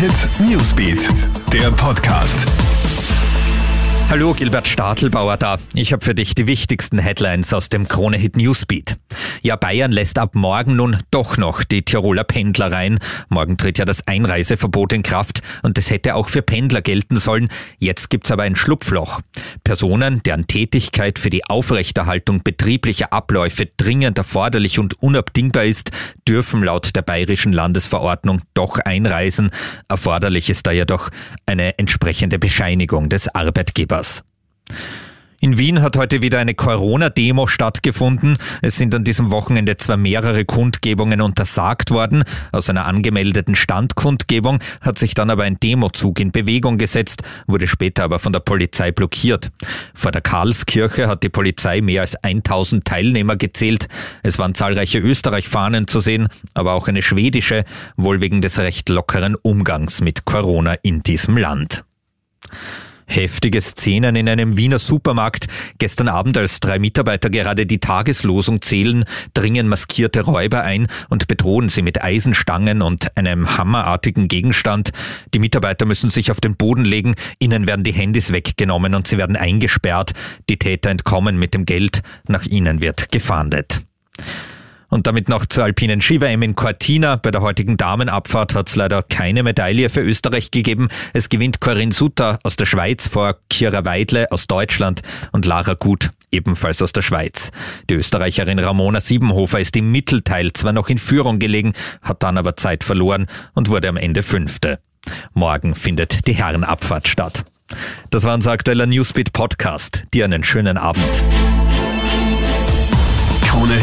Hit Newsbeat, der Podcast. Hallo, Gilbert Stadelbauer da. Ich habe für dich die wichtigsten Headlines aus dem Krone-Hit Newsbeat. Ja, Bayern lässt ab morgen nun doch noch die Tiroler Pendler rein. Morgen tritt ja das Einreiseverbot in Kraft und das hätte auch für Pendler gelten sollen. Jetzt gibt's aber ein Schlupfloch. Personen, deren Tätigkeit für die Aufrechterhaltung betrieblicher Abläufe dringend erforderlich und unabdingbar ist, dürfen laut der bayerischen Landesverordnung doch einreisen. Erforderlich ist da jedoch eine entsprechende Bescheinigung des Arbeitgebers. In Wien hat heute wieder eine Corona-Demo stattgefunden. Es sind an diesem Wochenende zwar mehrere Kundgebungen untersagt worden. Aus einer angemeldeten Standkundgebung hat sich dann aber ein Demozug in Bewegung gesetzt, wurde später aber von der Polizei blockiert. Vor der Karlskirche hat die Polizei mehr als 1000 Teilnehmer gezählt. Es waren zahlreiche Österreich-Fahnen zu sehen, aber auch eine schwedische, wohl wegen des recht lockeren Umgangs mit Corona in diesem Land. Heftige Szenen in einem Wiener Supermarkt. Gestern Abend, als drei Mitarbeiter gerade die Tageslosung zählen, dringen maskierte Räuber ein und bedrohen sie mit Eisenstangen und einem hammerartigen Gegenstand. Die Mitarbeiter müssen sich auf den Boden legen, ihnen werden die Handys weggenommen und sie werden eingesperrt. Die Täter entkommen mit dem Geld, nach ihnen wird gefahndet. Und damit noch zur alpinen Ski-WM in Cortina. Bei der heutigen Damenabfahrt hat es leider keine Medaille für Österreich gegeben. Es gewinnt Corinne Sutter aus der Schweiz vor Kira Weidle aus Deutschland und Lara Gut ebenfalls aus der Schweiz. Die Österreicherin Ramona Siebenhofer ist im Mittelteil zwar noch in Führung gelegen, hat dann aber Zeit verloren und wurde am Ende Fünfte. Morgen findet die Herrenabfahrt statt. Das war unser aktueller Newsbeat Podcast. Dir einen schönen Abend.